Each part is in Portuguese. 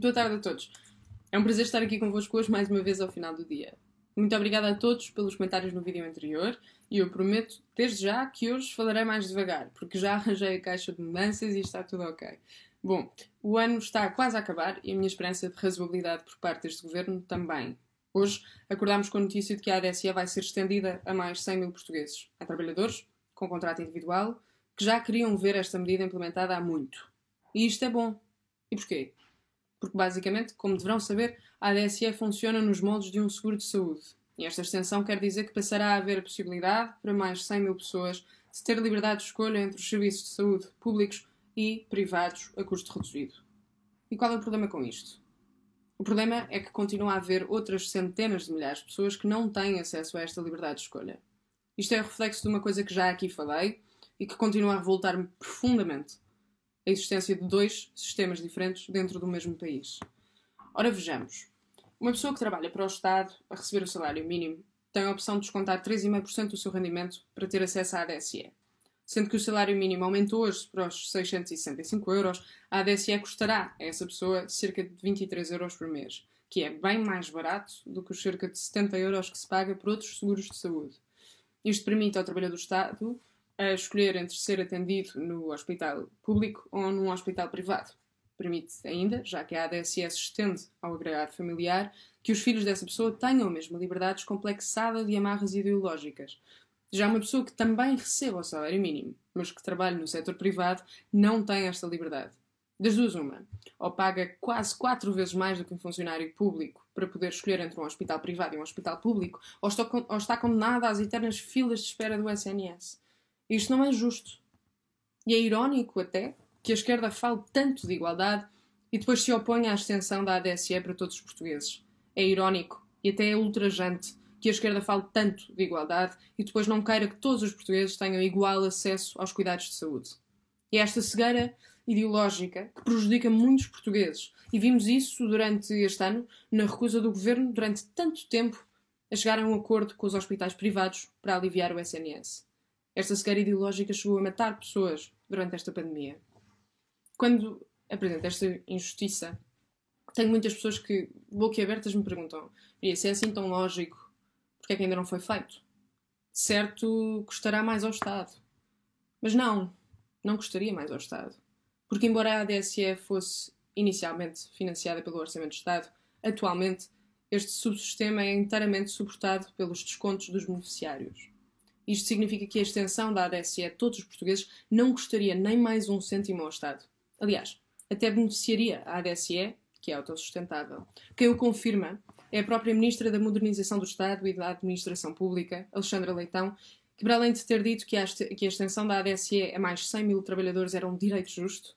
Boa tarde a todos. É um prazer estar aqui convosco hoje mais uma vez ao final do dia. Muito obrigada a todos pelos comentários no vídeo anterior e eu prometo desde já que hoje falarei mais devagar, porque já arranjei a caixa de mudanças e está tudo ok. Bom, o ano está quase a acabar e a minha esperança de razoabilidade por parte deste governo também. Hoje acordámos com a notícia de que a ADSE vai ser estendida a mais 100 mil portugueses. Há trabalhadores com contrato individual que já queriam ver esta medida implementada há muito. E isto é bom. E porquê? Porque, basicamente, como deverão saber, a ADSE funciona nos moldes de um seguro de saúde. E esta extensão quer dizer que passará a haver a possibilidade para mais 100 mil pessoas de ter liberdade de escolha entre os serviços de saúde públicos e privados a custo reduzido. E qual é o problema com isto? O problema é que continua a haver outras centenas de milhares de pessoas que não têm acesso a esta liberdade de escolha. Isto é o reflexo de uma coisa que já aqui falei e que continua a revoltar-me profundamente: a existência de dois sistemas diferentes dentro do mesmo país. Ora, vejamos. Uma pessoa que trabalha para o Estado a receber o salário mínimo tem a opção de descontar 3,5% do seu rendimento para ter acesso à ADSE. Sendo que o salário mínimo aumentou hoje para os 665 euros, a ADSE custará a essa pessoa cerca de 23 euros por mês, que é bem mais barato do que os cerca de 70 euros que se paga por outros seguros de saúde. Isto permite ao trabalhador do Estado a escolher entre ser atendido no hospital público ou num hospital privado. Permite ainda, já que a ADSS estende ao agregado familiar, que os filhos dessa pessoa tenham a mesma liberdade descomplexada de amarras ideológicas. Já uma pessoa que também receba o salário mínimo, mas que trabalhe no setor privado, não tem esta liberdade. Das duas, uma. Ou paga quase quatro vezes mais do que um funcionário público para poder escolher entre um hospital privado e um hospital público, ou está, ou está condenada às eternas filas de espera do SNS. Isto não é justo. E é irónico até que a esquerda fale tanto de igualdade e depois se oponha à extensão da ADSE para todos os portugueses. É irónico e até é ultrajante que a esquerda fale tanto de igualdade e depois não queira que todos os portugueses tenham igual acesso aos cuidados de saúde. E é esta cegueira ideológica que prejudica muitos portugueses. E vimos isso durante este ano na recusa do governo durante tanto tempo a chegar a um acordo com os hospitais privados para aliviar o SNS. Esta cegueira ideológica chegou a matar pessoas durante esta pandemia. Quando apresento esta injustiça, tenho muitas pessoas que, boquiabertas, me perguntam: se é assim tão lógico, porque é que ainda não foi feito? Certo, custará mais ao Estado. Mas não, não custaria mais ao Estado. Porque, embora a ADSE fosse inicialmente financiada pelo Orçamento do Estado, atualmente este subsistema é inteiramente suportado pelos descontos dos beneficiários. Isto significa que a extensão da ADSE a todos os portugueses não custaria nem mais um cêntimo ao Estado. Aliás, até beneficiaria a ADSE, que é autossustentável. Quem o confirma é a própria Ministra da Modernização do Estado e da Administração Pública, Alexandra Leitão, que, para além de ter dito que a, extensão da ADSE a mais 100 mil trabalhadores era um direito justo,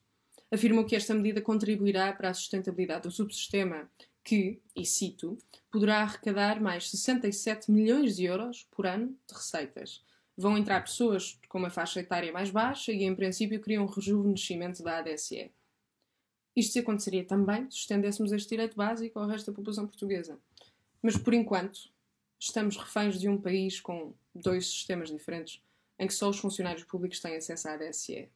afirmou que esta medida contribuirá para a sustentabilidade do subsistema, que, e cito, poderá arrecadar mais 67 milhões de euros por ano de receitas. Vão entrar pessoas com uma faixa etária mais baixa e, em princípio, criam um rejuvenescimento da ADSE. Isto se aconteceria também se estendêssemos este direito básico ao resto da população portuguesa. Mas, por enquanto, estamos reféns de um país com dois sistemas diferentes, em que só os funcionários públicos têm acesso à ADSE.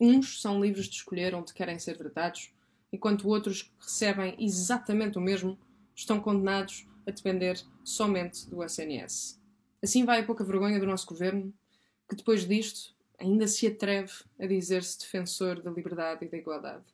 Uns são livres de escolher onde querem ser tratados, enquanto outros que recebem exatamente o mesmo estão condenados a depender somente do SNS. Assim vai a pouca vergonha do nosso governo, que depois disto ainda se atreve a dizer-se defensor da liberdade e da igualdade.